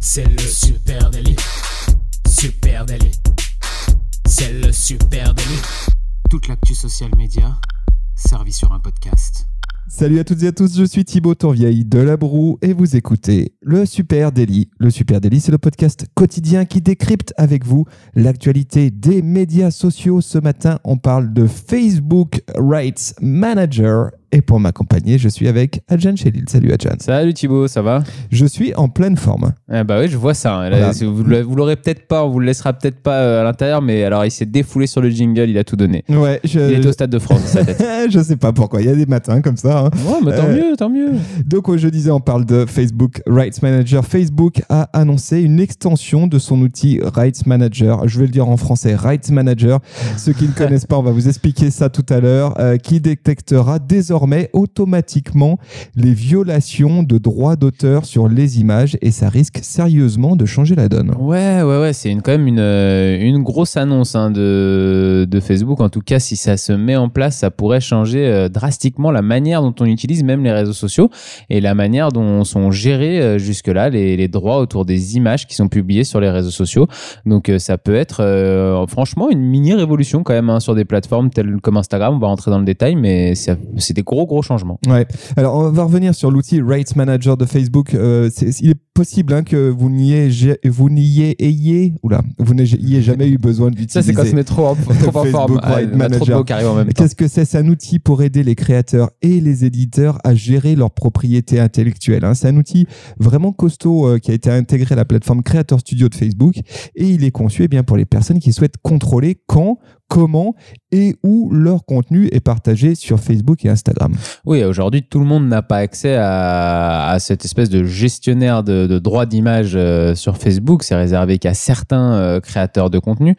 C'est le super délit. Super délit. C'est le super délit. Toute l'actu social média servie sur un podcast. Salut à toutes et à tous, je suis Thibaut Tourvieille de La Broue et vous écoutez le Super Daily. Le Super Daily, c'est le podcast quotidien qui décrypte avec vous l'actualité des médias sociaux. Ce matin, on parle de Facebook Rights Manager et pour m'accompagner, je suis avec Adjan Chelil. Salut Adjan. Salut Thibaut, ça va? Je suis en pleine forme. Eh bah oui, je vois ça. Voilà. Vous, l'aurez peut-être pas, on vous le laissera peut-être pas euh, à l'intérieur, mais alors il s'est défoulé sur le jingle, il a tout donné. Ouais, je... Il est au Stade de France, sa tête. je sais pas pourquoi, il y a des matins comme ça. hein. Ouais, mais tant Euh, mieux, tant mieux. Donc, je disais, on parle de Facebook Rights Manager. Facebook a annoncé une extension de son outil Rights Manager. Je vais le dire en français, Rights Manager. Ceux qui ne connaissent pas, on va vous expliquer ça tout à l'heure, euh, qui détectera désormais automatiquement les violations de droits d'auteur sur les images et ça risque sérieusement de changer la donne. Ouais, ouais, ouais, c'est quand même une, euh, une grosse annonce hein, de, de Facebook. En tout cas, si ça se met en place, ça pourrait changer euh, drastiquement la manière dont on utilise même les réseaux sociaux et la manière dont sont gérés euh, jusque-là les, les droits autour des images qui sont publiées sur les réseaux sociaux. Donc, ça peut être franchement une mini révolution quand même hein, sur des plateformes telles comme Instagram. On va rentrer dans le détail, mais c'est des gros changements. Ouais. Alors, on va revenir sur l'outil Rights Manager de Facebook. Euh, il est possible hein, que vous n'y ayez, vous n'y ayez, oula, vous n'ayez jamais eu besoin d'utiliser. Ça, c'est quand se met trop en, trop en forme. Ah, trop Manager. Qu'est-ce que c'est? C'est un outil pour aider les créateurs et les éditeurs à gérer leur propriété intellectuelle. hein. C'est un outil vraiment costaud euh, qui a été intégré à la plateforme Creator Studio de Facebook et il est conçu eh bien, pour les personnes qui souhaitent contrôler quand, comment et où leur contenu est partagé sur Facebook et Instagram. Oui, aujourd'hui, tout le monde n'a pas accès à, à cette espèce de gestionnaire de, de droits d'image euh, sur Facebook. C'est réservé qu'à certains euh, créateurs de contenu.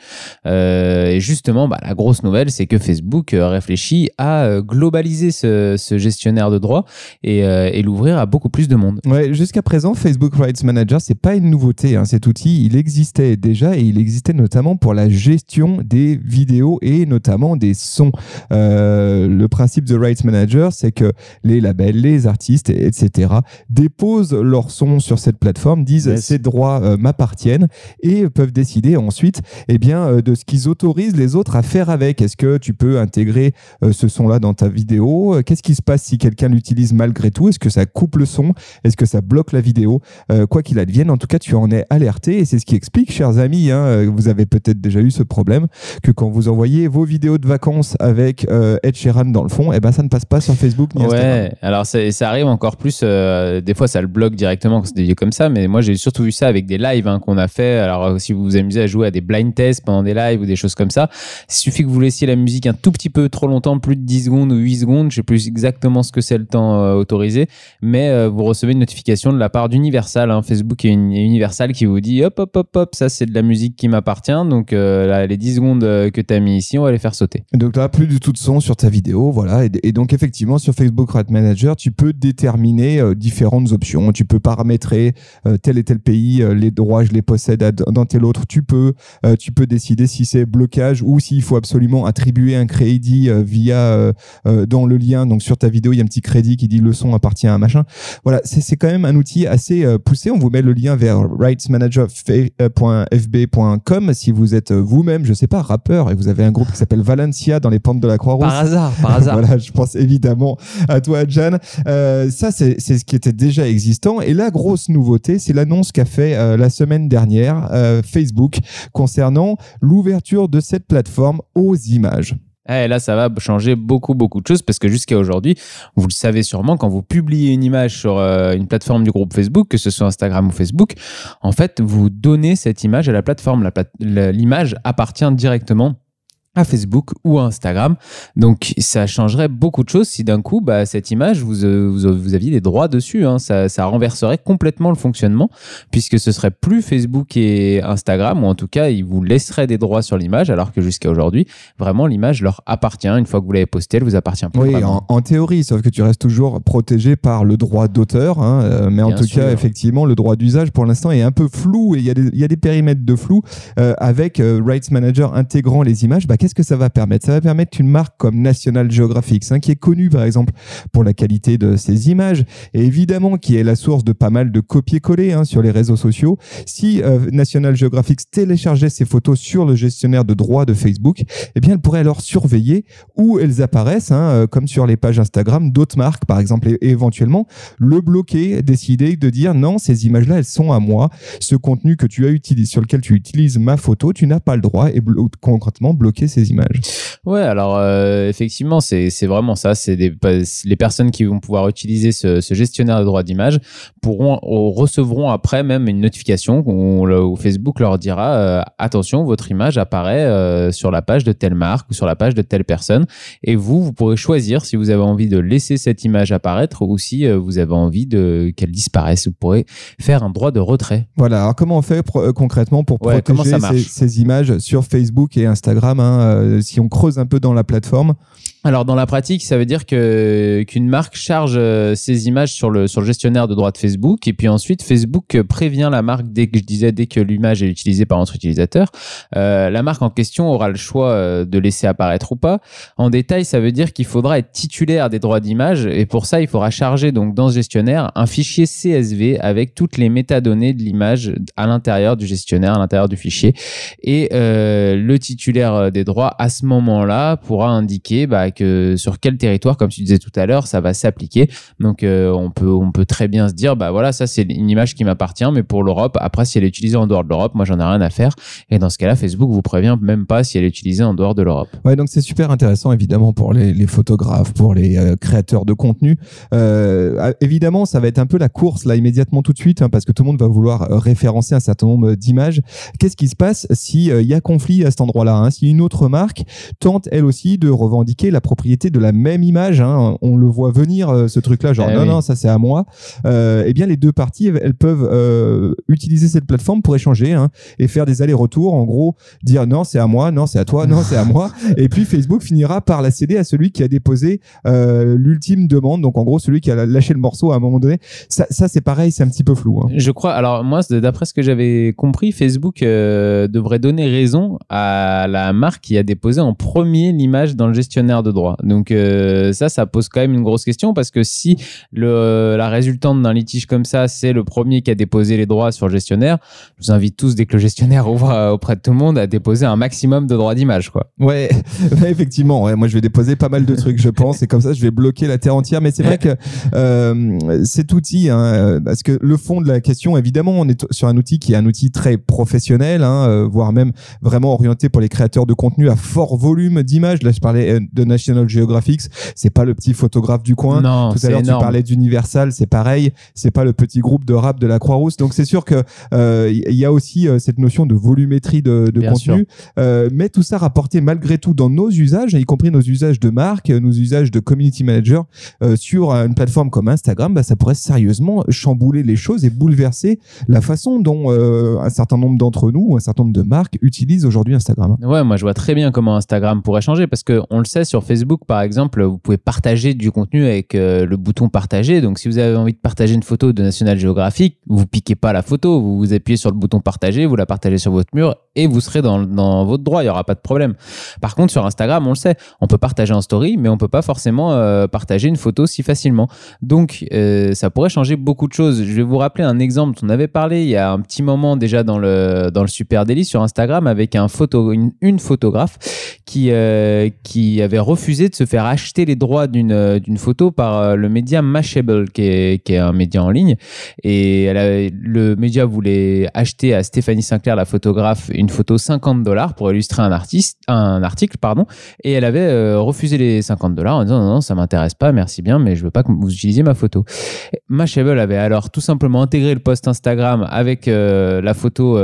Euh, et justement, bah, la grosse nouvelle, c'est que Facebook réfléchit à globaliser ce, ce gestionnaire de droits et, et l'ouvrir à beaucoup plus de monde. Ouais, jusqu'à présent, Facebook Rights Manager, c'est pas une nouveauté. hein. Cet outil, il existait déjà et il existait notamment pour la gestion des vidéos et notamment des sons. Euh, le principe de Rights Manager, c'est que les labels, les artistes, et- etc., déposent leurs sons sur cette plateforme, disent Yes. ces droits euh, m'appartiennent et peuvent décider ensuite eh bien, euh, de ce qu'ils autorisent les autres à faire avec. Est-ce que tu peux intégrer euh, ce son-là dans ta vidéo? Qu'est-ce qui se passe si quelqu'un l'utilise malgré tout? Est-ce que ça coupe le son? Est-ce que ça bloque la vidéo? Quoi qu'il advienne, en tout cas, tu en es alerté et c'est ce qui explique, chers amis, hein, vous avez peut-être déjà eu ce problème, que quand vous envoyez vos vidéos de vacances avec euh, Ed Sheeran dans le fond, eh ben, ça ne passe pas sur Facebook. Ouais, alors ça, arrive encore plus. euh, des fois, ça le bloque directement quand c'est des vidéos comme ça. Mais moi, j'ai surtout vu ça avec des lives hein, qu'on a fait. Alors, euh, si vous vous amusez à jouer à des blind tests pendant des lives ou des choses comme ça, il suffit que vous laissiez la musique un tout petit peu trop longtemps, plus de 10 secondes ou 8 secondes. Je sais plus exactement ce que c'est le temps autorisé, mais vous recevez une notification de la part d'Universal. hein. Facebook et Uni- Universal qui vous dit hop, hop, hop, hop, ça c'est de la musique qui m'appartient. Donc, là, les 10 secondes que tu mis ici, on va les faire sauter. Donc tu n'as plus du tout de son sur ta vidéo, voilà. Et, donc effectivement sur Facebook Rights Manager, tu peux déterminer euh, différentes options. Tu peux paramétrer euh, tel et tel pays, euh, les droits je les possède dans tel autre. Tu peux, tu peux décider si c'est blocage ou s'il faut absolument attribuer un crédit via dans le lien. Donc sur ta vidéo, il y a un petit crédit qui dit le son appartient à un machin. Voilà, c'est quand même un outil assez poussé. On vous met le lien vers rightsmanager.fb.com si vous êtes vous-même, je sais pas, rappeur et vous avez un groupe qui s'appelle Valencia dans les pentes de la Croix-Rouge. Par hasard, par hasard. Voilà, je pense évidemment à toi, Jan. Euh, ça, c'est ce qui était déjà existant. Et la grosse nouveauté, c'est l'annonce qu'a fait euh, la semaine dernière euh, Facebook concernant l'ouverture de cette plateforme aux images. Eh, là, ça va changer beaucoup, beaucoup de choses parce que jusqu'à aujourd'hui, vous le savez sûrement, quand vous publiez une image sur euh, une plateforme du groupe Facebook, que ce soit Instagram ou Facebook, en fait, vous donnez cette image à la plateforme. La plate- la- L'image appartient directement à Facebook ou à Instagram. Donc ça changerait beaucoup de choses si d'un coup, bah, cette image, vous, euh, vous, vous aviez des droits dessus. hein. Ça, ça renverserait complètement le fonctionnement puisque ce serait plus Facebook et Instagram, ou en tout cas, ils vous laisseraient des droits sur l'image, alors que jusqu'à aujourd'hui, vraiment, l'image leur appartient. Une fois que vous l'avez postée, elle vous appartient plus. Oui, en, en théorie, sauf que tu restes toujours protégé par le droit d'auteur. hein, euh, mais en Bien tout sûr. cas, effectivement, le droit d'usage pour l'instant est un peu flou et il y, a des- il y a des périmètres de flou euh, avec euh, Rights Manager intégrant les images. Bah, qu'est-ce que ça va permettre? Ça va permettre qu'une marque comme National Geographic, hein, qui est connue par exemple pour la qualité de ses images, et évidemment qui est la source de pas mal de copier-coller hein, sur les réseaux sociaux, si euh, National Geographic téléchargeait ces photos sur le gestionnaire de droits de Facebook, eh bien elle pourrait alors surveiller où elles apparaissent, hein, euh, comme sur les pages Instagram d'autres marques par exemple, et, éventuellement le bloquer, décider de dire non, ces images-là, elles sont à moi. Ce contenu que tu as utilisé, sur lequel tu utilises ma photo, tu n'as pas le droit et concrètement bloquer ces images. Ouais, alors euh, effectivement, c'est vraiment ça. C'est les personnes qui vont pouvoir utiliser ce, gestionnaire de droits d'image pourront recevront après même une notification où, Facebook leur dira euh, attention, votre image apparaît euh, sur la page de telle marque ou sur la page de telle personne. Et vous, vous pourrez choisir si vous avez envie de laisser cette image apparaître ou si vous avez envie de qu'elle disparaisse. Vous pourrez faire un droit de retrait. Voilà. Alors comment on fait concrètement pour protéger ces, ces, images sur Facebook et Instagram hein, Si on creuse un peu dans la plateforme alors dans la pratique, ça veut dire que qu'une marque charge euh, ses images sur le sur le gestionnaire de droits de Facebook et puis ensuite Facebook prévient la marque dès que je disais dès que l'image est utilisée par notre utilisateur, euh, la marque en question aura le choix euh, de laisser apparaître ou pas. En détail, ça veut dire qu'il faudra être titulaire des droits d'image et pour ça, il faudra charger donc dans ce gestionnaire un fichier CSV avec toutes les métadonnées de l'image à l'intérieur du gestionnaire, à l'intérieur du fichier et le titulaire des droits à ce moment-là pourra indiquer bah, sur quel territoire, comme tu disais tout à l'heure, ça va s'appliquer. Donc euh, on peut on peut très bien se dire bah voilà ça c'est une image qui m'appartient, mais pour l'Europe. Après si elle est utilisée en dehors de l'Europe, moi j'en ai rien à faire. Et dans ce cas-là, Facebook vous prévient même pas si elle est utilisée en dehors de l'Europe. Ouais donc c'est super intéressant évidemment pour les, photographes, pour les euh, créateurs de contenu. Euh, ah, évidemment ça va être un peu la course là immédiatement tout de suite hein, parce que tout le monde va vouloir référencer un certain nombre d'images. Qu'est-ce qui se passe si il y a conflit à cet endroit-là hein? Si une autre marque tente elle aussi de revendiquer la propriété de la même image. Hein. On le voit venir euh, ce truc-là, genre eh non non ça c'est à moi. Euh, eh bien les deux parties elles peuvent euh, utiliser cette plateforme pour échanger hein, et faire des allers-retours. En gros dire non c'est à moi, non c'est à toi, non c'est à moi. Et puis Facebook finira par la céder à celui qui a déposé l'ultime demande. Donc en gros celui qui a lâché le morceau à un moment donné. Ça, c'est pareil, c'est un petit peu flou. Hein. Je crois. Alors moi d'après ce que j'avais compris, Facebook devrait donner raison à la marque qui a déposé en premier l'image dans le gestionnaire de droit. Donc euh, ça, ça pose quand même une grosse question parce que si le, la résultante d'un litige comme ça, c'est le premier qui a déposé les droits sur le gestionnaire, je vous invite tous, dès que le gestionnaire ouvre auprès de tout le monde, à déposer un maximum de droits d'image. quoi. Ouais, effectivement. Moi, je vais déposer pas mal de trucs, je pense, et comme ça, je vais bloquer la terre entière. Mais c'est vrai que euh, cet outil, hein, parce que le fond de la question, évidemment, on est sur un outil qui est un outil très professionnel, hein, euh, voire même vraiment orienté pour les créateurs de contenu à fort volume d'images. Là, je parlais de National Geographic, c'est pas le petit photographe du coin. Non, Tout à l'heure, tu parlais d'Universal, c'est pareil. C'est pas le petit groupe de rap de la Croix-Rousse. Donc, c'est sûr que euh, il y a aussi euh, cette notion de volumétrie de, de contenu. Euh, mais tout ça rapporté malgré tout dans nos usages, y compris nos usages de marque, nos usages de community manager sur une plateforme comme Instagram, bah, ça pourrait sérieusement chambouler les choses et bouleverser la façon dont un certain nombre d'entre nous, un certain nombre de marques utilisent aujourd'hui Instagram. Ouais, moi je vois très bien comment Instagram pourrait changer parce que on le sait sur Facebook par exemple, vous pouvez partager du contenu avec euh, le bouton partager. Donc, si vous avez envie de partager une photo de National Geographic, vous piquez pas la photo, vous, appuyez sur le bouton partager, vous la partagez sur votre mur et vous serez dans, dans votre droit, il y aura pas de problème. Par contre, sur Instagram, on le sait, on peut partager en story, mais on peut pas forcément euh, partager une photo si facilement. Donc, euh, ça pourrait changer beaucoup de choses. Je vais vous rappeler un exemple. On avait parlé il y a un petit moment déjà dans le dans le Super Daily sur Instagram avec une, une photographe qui qui avait refusé de se faire acheter les droits d'une euh, d'une photo par euh, le média Mashable, qui est, qui est un média en ligne. Et elle le média voulait acheter à Stéphanie Sinclair, la photographe, une photo 50 dollars pour illustrer un artiste, un article, pardon. Et elle avait euh, refusé les 50 dollars en disant non, non, ça m'intéresse pas, merci bien, mais je veux pas que vous utilisiez ma photo. Mashable avait alors tout simplement intégré le post Instagram avec la photo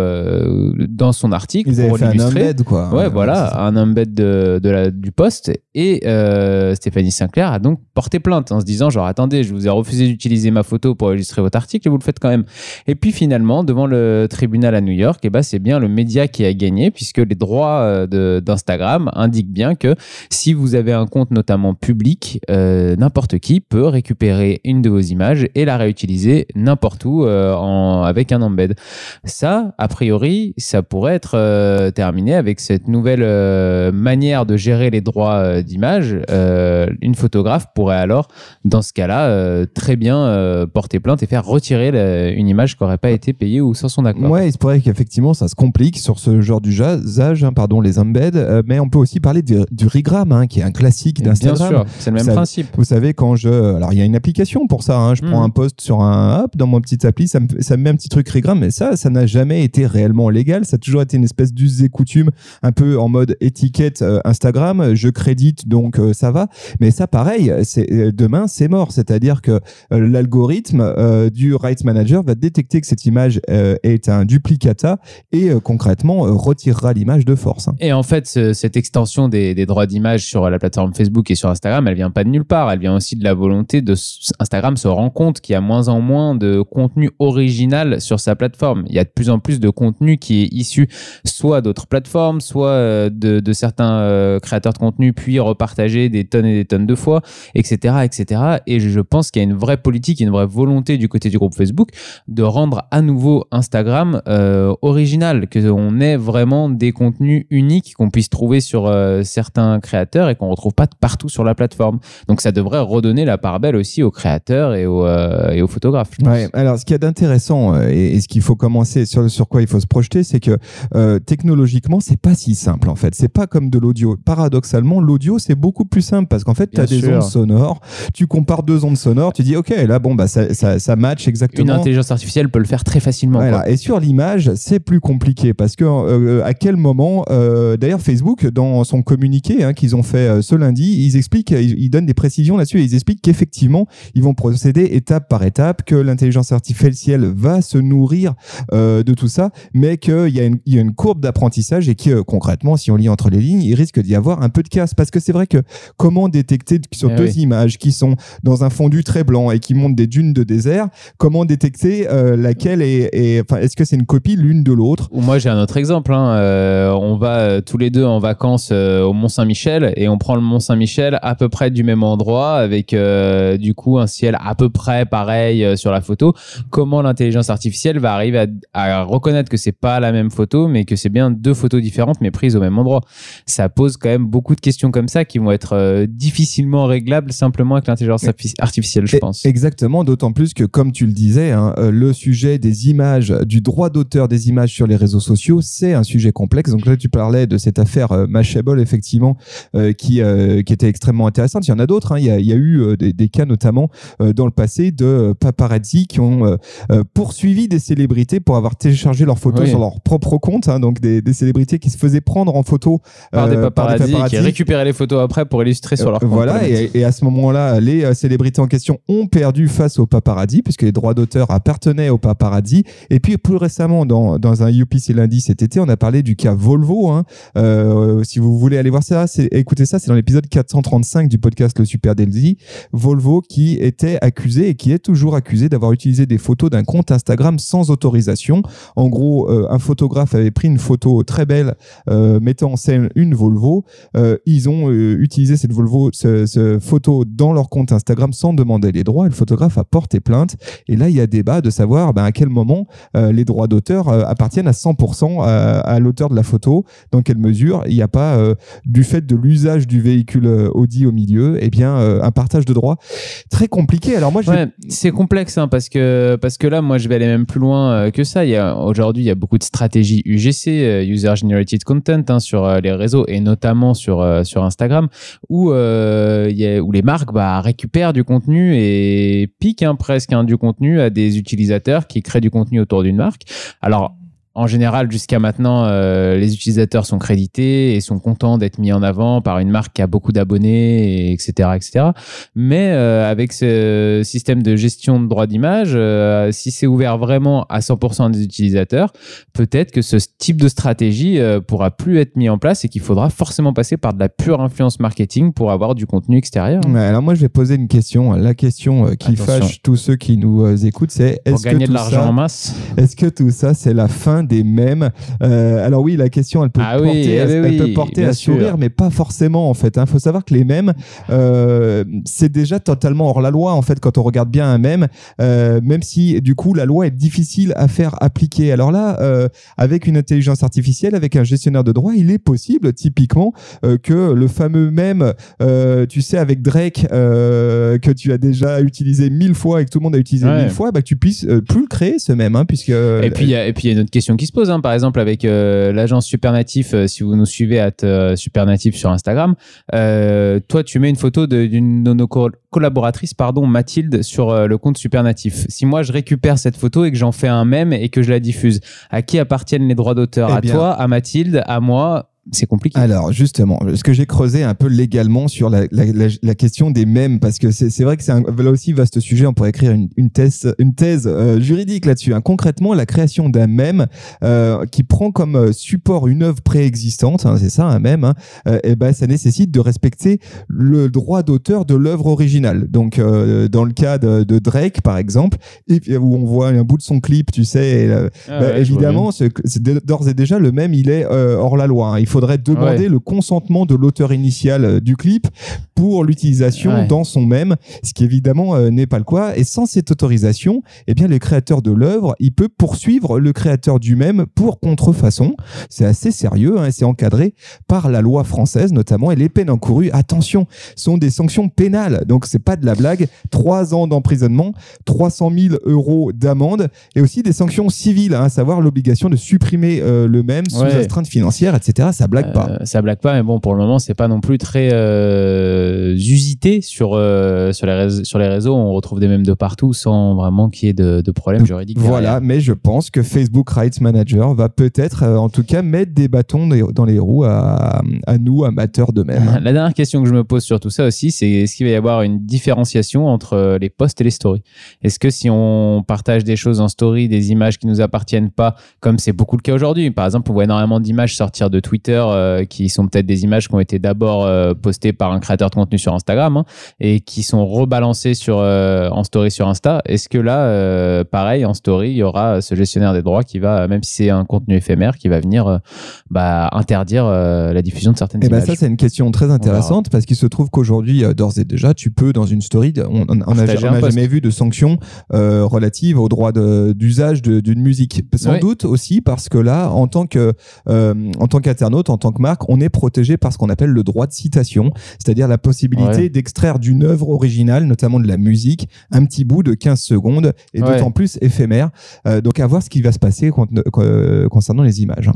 dans son article Ils pour fait un embed, quoi. Ouais, voilà, un embed de, de la, du post Et euh, Stéphanie Sinclair a donc porté plainte en se disant genre attendez, je vous ai refusé d'utiliser ma photo pour illustrer votre article et vous le faites quand même. Et puis finalement, devant le tribunal à New York, eh ben, c'est bien le média qui a gagné puisque les droits euh, d'Instagram indiquent bien que si vous avez un compte notamment public, euh, n'importe qui peut récupérer une de vos images et la réutiliser n'importe où en, avec un embed. Ça, a priori, ça pourrait être terminé avec cette nouvelle manière de gérer les droits d'image. Euh, une photographe pourrait alors, dans ce cas-là, euh, très bien euh, porter plainte et faire retirer la- une image qui n'aurait pas été payée ou sans son accord. Ouais, il se pourrait qu'effectivement ça se complique sur ce genre d'usage, hein, pardon, les embeds, mais on peut aussi parler du, du regram, hein, qui est un classique Bien d'Instagram. sûr, c'est le même principe. Vous savez, quand je. Alors, il y a une application pour ça. hein. Je prends Mhm. un post sur un. Hop, dans mon petit appli, ça me, ça me met un petit truc Regram. Mais ça, ça n'a jamais été réellement légal. Ça a toujours été une espèce d'us et coutume, un peu en mode étiquette euh, Instagram. Je crédite, donc euh, ça va. Mais ça, pareil, euh, demain, c'est mort. C'est-à-dire que euh, l'algorithme du Rights Manager va détecter que cette image est un duplicata et concrètement retirera l'image de force. hein. Et en fait, ce- cette extension des, droits d'image sur la plateforme Facebook et sur Instagram, elle vient pas de nulle part. Elle vient aussi de la volonté de Instagram se rend compte qu'il y a moins en moins de contenu original sur sa plateforme. Il y a de plus en plus de contenu qui est issu soit d'autres plateformes, soit de, de certains créateurs de contenu, puis repartagé des tonnes et des tonnes de fois, etc., etc. Et je pense qu'il y a une vraie politique, une vraie volonté du côté du groupe Facebook de rendre à nouveau Instagram euh, original, qu'on ait vraiment des contenus uniques qu'on puisse trouver sur euh, certains créateurs et qu'on retrouve pas partout sur la plateforme. Donc ça devrait redonner la part belle aussi aux créateurs et aux, euh, et aux photographes. Ouais, alors ce qu'il y a d'intéressant et, et ce qu'il faut commencer sur sur quoi il faut se projeter, c'est que technologiquement c'est pas si simple en fait. C'est pas comme de l'audio. Paradoxalement, l'audio c'est beaucoup plus simple parce qu'en fait tu as Bien des sûr. ondes sonores, tu compares deux ondes sonores, tu dis ok là bon bah ça ça, ça match exactement. Une intelligence artificielle peut le faire très facilement. Voilà. quoi. Et sur l'image, c'est plus compliqué parce que euh, à quel moment, euh, d'ailleurs Facebook dans son communiqué hein, qu'ils ont fait euh, ce lundi, ils expliquent, ils, ils donnent des précisions là-dessus et ils expliquent qu'effectivement ils vont procéder étape par étape, que l'intelligence artificielle va se nourrir euh, de tout ça, mais qu'il y, a une- il y a une courbe d'apprentissage et que concrètement, si on lit entre les lignes, il risque d'y avoir un peu de casse parce que c'est vrai que comment détecter sur Eh deux oui. images qui sont dans un fondu très blanc et qui montrent des dunes de désert, comment détecter euh, laquelle est, enfin, est-ce que c'est une copie l'une de l'autre? Moi, j'ai un autre exemple. hein. Euh, on va euh, tous les deux en vacances euh, au Mont Saint-Michel et on prend le Mont Saint-Michel à peu près du même endroit avec du coup un ciel à peu près pareil sur la photo. Comment l'intelligence artificielle va arriver à, à reconnaître que c'est pas la même photo, mais que c'est bien deux photos différentes mais prises au même endroit? Ça pose quand même beaucoup de questions comme ça qui vont être euh, difficilement réglables simplement avec l'intelligence arti- artificielle, je pense. Exactement, d'autant plus que, comme tu le disais, hein, euh, le sujet des images, du droit d'auteur des images sur les réseaux sociaux, c'est un sujet complexe. Donc là, tu parlais de cette affaire euh, Mashable, effectivement, euh, qui, qui était extrêmement intéressante. Il y en a d'autres. hein. Il, y a, il y a eu des, des cas, notamment dans le passé, de paparazzi qui ont poursuivi des célébrités pour avoir téléchargé leurs photos Oui. sur leur propre compte. hein. donc des, des célébrités qui se faisaient prendre en photo par, des euh, paparazzi qui récupéraient les photos après pour illustrer sur leur compte. voilà, et, et à ce moment-là, les euh, célébrités en question ont perdu face aux paparazzi, puisque les droits d'auteur appartenaient aux paparazzi. Et puis plus récemment, dans, dans un UPC lundi cet été, on a parlé du cas Volvo. hein. Euh, si vous voulez aller voir ça, écoutez ça, c'est dans l'épisode 435 du podcast Le Super Delzy. Volvo qui était accusé et qui est toujours accusé d'avoir utilisé des photos d'un compte Instagram sans autorisation. En gros, euh, un photographe avait pris une photo très belle euh, mettant en scène une Volvo. Euh, ils ont euh, utilisé cette Volvo, ce, photo dans leur compte Instagram sans demander les droits. Et le photographe a porté plainte. Et là, il y a débat de savoir ben, à quel moment euh, les droits d'auteur euh, appartiennent à 100% à, à l'auteur de la photo. Dans quelle mesure il n'y a pas, euh, du fait de l'usage du véhicule euh, Audi au milieu, eh bien, euh, un partage de droits très compliqué. Alors moi, c'est complexe hein, parce que parce que là, moi, je vais aller même plus loin euh, que ça. Aujourd'hui, il y a beaucoup de stratégies UGC, euh, User Generated Content, hein, sur euh, les réseaux et notamment sur euh, sur Instagram, où euh, où les marques bah, récupèrent du contenu et piquent hein, presque hein, du contenu à des utilisateurs qui créent du contenu autour d'une marque. Alors en général, jusqu'à maintenant, euh, les utilisateurs sont crédités et sont contents d'être mis en avant par une marque qui a beaucoup d'abonnés, etc., etc. Mais euh, avec ce système de gestion de droit d'image, euh, si c'est ouvert vraiment à 100% des utilisateurs, peut-être que ce type de stratégie pourra plus être mis en place et qu'il faudra forcément passer par de la pure influence marketing pour avoir du contenu extérieur. Ouais, alors moi, je vais poser une question. La question qui Attention. fâche tous ceux qui nous écoutent, c'est est-ce que gagner de l'argent en masse. est-ce que tout ça, c'est la fin des mèmes Euh, Alors oui, la question, elle peut Ah porter, eh à, oui, elle peut oui, porter bien à sûr. sourire, mais pas forcément en fait. Il faut savoir que les mèmes, euh, c'est déjà totalement hors la loi en fait quand on regarde bien un mème, euh, même si du coup la loi est difficile à faire appliquer. Alors là, euh, avec une intelligence artificielle, avec un gestionnaire de droit, il est possible typiquement que le fameux mème, euh, tu sais, avec Drake, que tu as déjà utilisé mille fois et que tout le monde a utilisé Ouais. mille fois, bah, que tu puisses plus le créer ce mème, hein, puisque et puis, il y a une autre question qui se pose. hein. Par exemple, avec euh, l'agence Supernatif, euh, si vous nous suivez à euh, Supernatif sur Instagram, toi, tu mets une photo d'une de nos co- collaboratrices, pardon, Mathilde, sur le compte Supernatif. Si moi, je récupère cette photo et que j'en fais un mème et que je la diffuse, à qui appartiennent les droits d'auteur? Eh À bien- toi, à Mathilde, à moi C'est compliqué. Alors justement, ce que j'ai creusé un peu légalement sur la, la, la, la question des mèmes, parce que c'est vrai que c'est un- là aussi vaste sujet, on pourrait écrire une, une thèse, une thèse euh, juridique là-dessus. hein. Concrètement, la création d'un mème euh, qui prend comme euh, support une œuvre préexistante, hein, c'est ça un mème, hein, euh, et ben ça nécessite de respecter le droit d'auteur de l'œuvre originale. Donc euh, dans le cas de, de Drake par exemple, et, où on voit un bout de son clip, tu sais, et, Ah bah, ouais, évidemment, d'ores et déjà le même, il est euh, hors la loi. hein. Il faudrait demander Ouais. le consentement de l'auteur initial euh, du clip pour l'utilisation Ouais. dans son même, ce qui évidemment euh, n'est pas le cas. Et sans cette autorisation, eh bien, le créateur de l'œuvre, il peut poursuivre le créateur du même pour contrefaçon. C'est assez sérieux, hein, et c'est encadré par la loi française notamment. Et les peines encourues, attention, sont des sanctions pénales. Donc c'est pas de la blague. Trois ans d'emprisonnement, 300 000 euros d'amende et aussi des sanctions civiles, hein, à savoir l'obligation de supprimer euh, le même sous Ouais. astreinte financière, etc. Ça blague pas. Euh, ça blague pas, mais bon, pour le moment, c'est pas non plus très euh, usité sur, euh, sur, les réseaux, sur les réseaux. On retrouve des mèmes de partout sans vraiment qu'il y ait de, de problème juridique. Voilà, mais je pense que Facebook Rights Manager va peut-être, en tout cas, mettre des bâtons dans les roues à, à nous, amateurs de même. La dernière question que je me pose sur tout ça aussi, c'est est-ce qu'il va y avoir une différenciation entre les posts et les stories? Est-ce que si on partage des choses en story, des images qui nous appartiennent pas, comme c'est beaucoup le cas aujourd'hui, par exemple, on voit énormément d'images sortir de Twitter euh, qui sont peut-être des images qui ont été d'abord euh, postées par un créateur de contenu sur Instagram hein, et qui sont rebalancées sur, euh, en story sur Insta. Est-ce que là, pareil, en story, il y aura ce gestionnaire des droits qui va, même si c'est un contenu éphémère, qui va venir bah, interdire la diffusion de certaines Et ben images? ça, c'est une question très intéressante parce qu'il se trouve qu'aujourd'hui, d'ores et déjà, tu peux, dans une story, on n'a jamais vu de sanctions euh, relatives au droit d'usage d'une musique. Sans Oui. doute aussi parce que là, en tant que euh, en tant qu'internaute, en tant que marque, on est protégé par ce qu'on appelle le droit de citation, c'est-à-dire la possibilité Ouais. d'extraire d'une œuvre originale, notamment de la musique, un petit bout de 15 secondes et Ouais. d'autant plus éphémère. Euh, donc à voir ce qui va se passer con- con- concernant les images.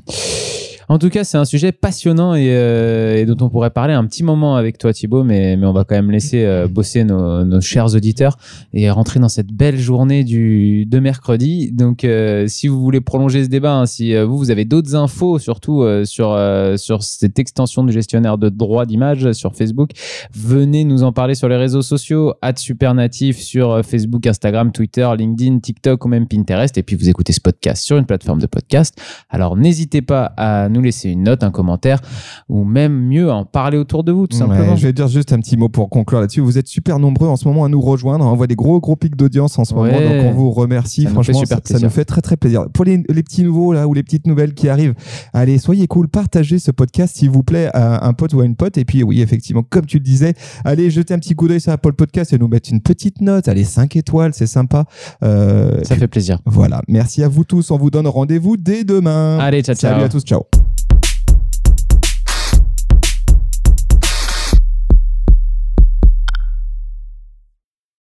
En tout cas, c'est un sujet passionnant et, euh, et dont on pourrait parler un petit moment avec toi, Thibaut, mais, on va quand même laisser euh, bosser nos, chers auditeurs et rentrer dans cette belle journée de mercredi. Donc, euh, si vous voulez prolonger ce débat, hein, si vous, vous avez d'autres infos, surtout sur, cette extension du gestionnaire de droits d'image sur Facebook, venez nous en parler sur les réseaux sociaux, supernatif sur Facebook, Instagram, Twitter, LinkedIn, TikTok ou même Pinterest. Et puis, vous écoutez ce podcast sur une plateforme de podcast. Alors n'hésitez pas à nous laisser une note, un commentaire, ou même mieux en parler autour de vous, tout simplement. Ouais, je vais dire juste un petit mot pour conclure là-dessus. Vous êtes super nombreux en ce moment à nous rejoindre. On voit des gros gros pics d'audience en ce Ouais. moment, donc on vous remercie. Ça Franchement, ça, nous fait très très plaisir. Pour les, les petits nouveaux là ou les petites nouvelles qui arrivent, allez, soyez cool, partagez ce podcast s'il vous plaît à un pote ou à une pote. Et puis oui, effectivement, comme tu le disais, allez jeter un petit coup d'œil sur Apple Podcast et nous mettre une petite note. Allez, 5 étoiles, c'est sympa. Euh, Ça fait plaisir. Voilà. Merci à vous tous. On vous donne rendez-vous dès demain. Allez, ciao, ciao. Salut à tous. Ciao.